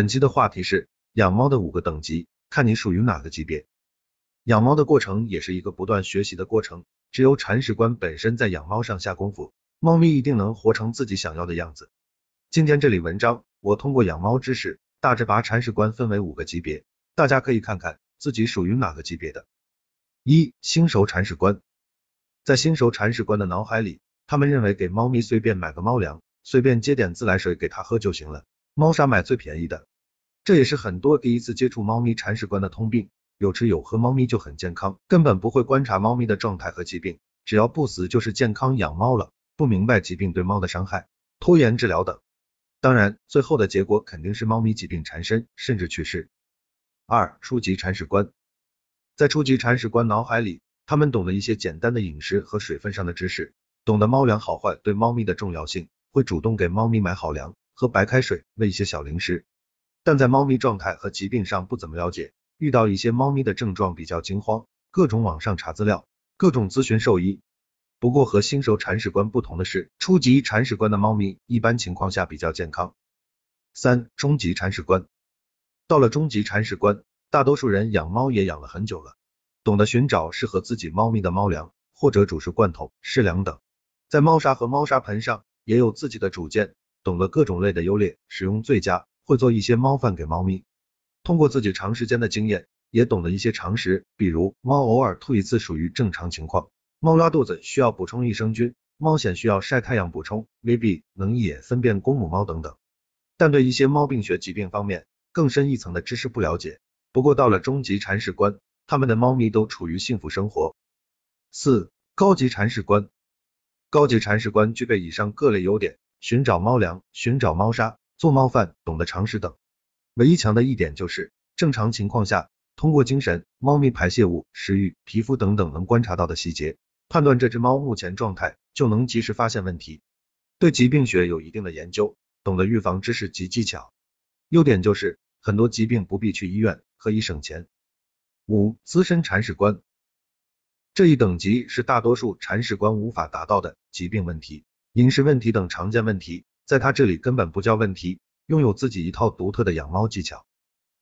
本期的话题是养猫的五个等级，看你属于哪个级别。养猫的过程也是一个不断学习的过程，只有铲屎官本身在养猫上下功夫，猫咪一定能活成自己想要的样子。今天这里文章，我通过养猫知识，大致把铲屎官分为五个级别，大家可以看看自己属于哪个级别的。一、新手铲屎官，在新手铲屎官的脑海里，他们认为给猫咪随便买个猫粮，随便接点自来水给它喝就行了。猫砂买最便宜的，这也是很多第一次接触猫咪铲屎官的通病。有吃有喝，猫咪就很健康，根本不会观察猫咪的状态和疾病，只要不死就是健康养猫了。不明白疾病对猫的伤害，拖延治疗等，当然最后的结果肯定是猫咪疾病缠身，甚至去世。二、初级铲屎官，在初级铲屎官脑海里，他们懂得一些简单的饮食和水分上的知识，懂得猫粮好坏对猫咪的重要性，会主动给猫咪买好粮。喝白开水，喂一些小零食，但在猫咪状态和疾病上不怎么了解，遇到一些猫咪的症状比较惊慌，各种网上查资料，各种咨询兽医。不过和新手铲屎官不同的是，初级铲屎官的猫咪一般情况下比较健康。三、中级铲屎官，到了中级铲屎官，大多数人养猫也养了很久了，懂得寻找适合自己猫咪的猫粮，或者主食罐头、湿粮等，在猫砂和猫砂盆上也有自己的主见。懂得各种类的优劣，使用最佳，会做一些猫饭给猫咪。通过自己长时间的经验，也懂得一些常识，比如猫偶尔吐一次属于正常情况，猫拉肚子需要补充益生菌，猫癣需要晒太阳补充，VB 能一眼分辨公母猫等等。但对一些猫病学疾病方面更深一层的知识不了解。不过到了中级铲屎官，他们的猫咪都处于幸福生活。四、高级铲屎官，高级铲屎官具备以上各类优点。寻找猫粮，寻找猫砂，做猫饭，懂得常识等。唯一强的一点就是，正常情况下，通过精神、猫咪排泄物、食欲、皮肤等等能观察到的细节，判断这只猫目前状态，就能及时发现问题。对疾病学有一定的研究，懂得预防知识及技巧。优点就是，很多疾病不必去医院，可以省钱。五、资深铲屎官，这一等级是大多数铲屎官无法达到的疾病问题。饮食问题等常见问题，在他这里根本不叫问题，拥有自己一套独特的养猫技巧。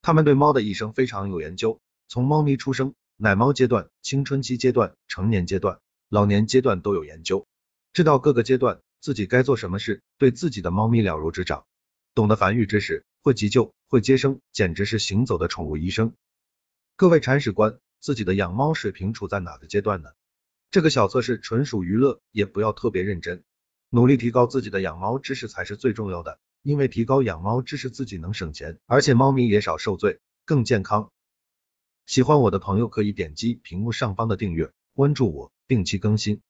他们对猫的一生非常有研究，从猫咪出生、奶猫阶段、青春期阶段、成年阶段、老年阶段都有研究，知道各个阶段自己该做什么事，对自己的猫咪了如指掌，懂得繁育知识，会急救，会接生，简直是行走的宠物医生。各位铲屎官，自己的养猫水平处在哪个阶段呢？这个小测试纯属娱乐，也不要特别认真。努力提高自己的养猫知识才是最重要的，因为提高养猫知识自己能省钱，而且猫咪也少受罪，更健康。喜欢我的朋友可以点击屏幕上方的订阅，关注我，定期更新。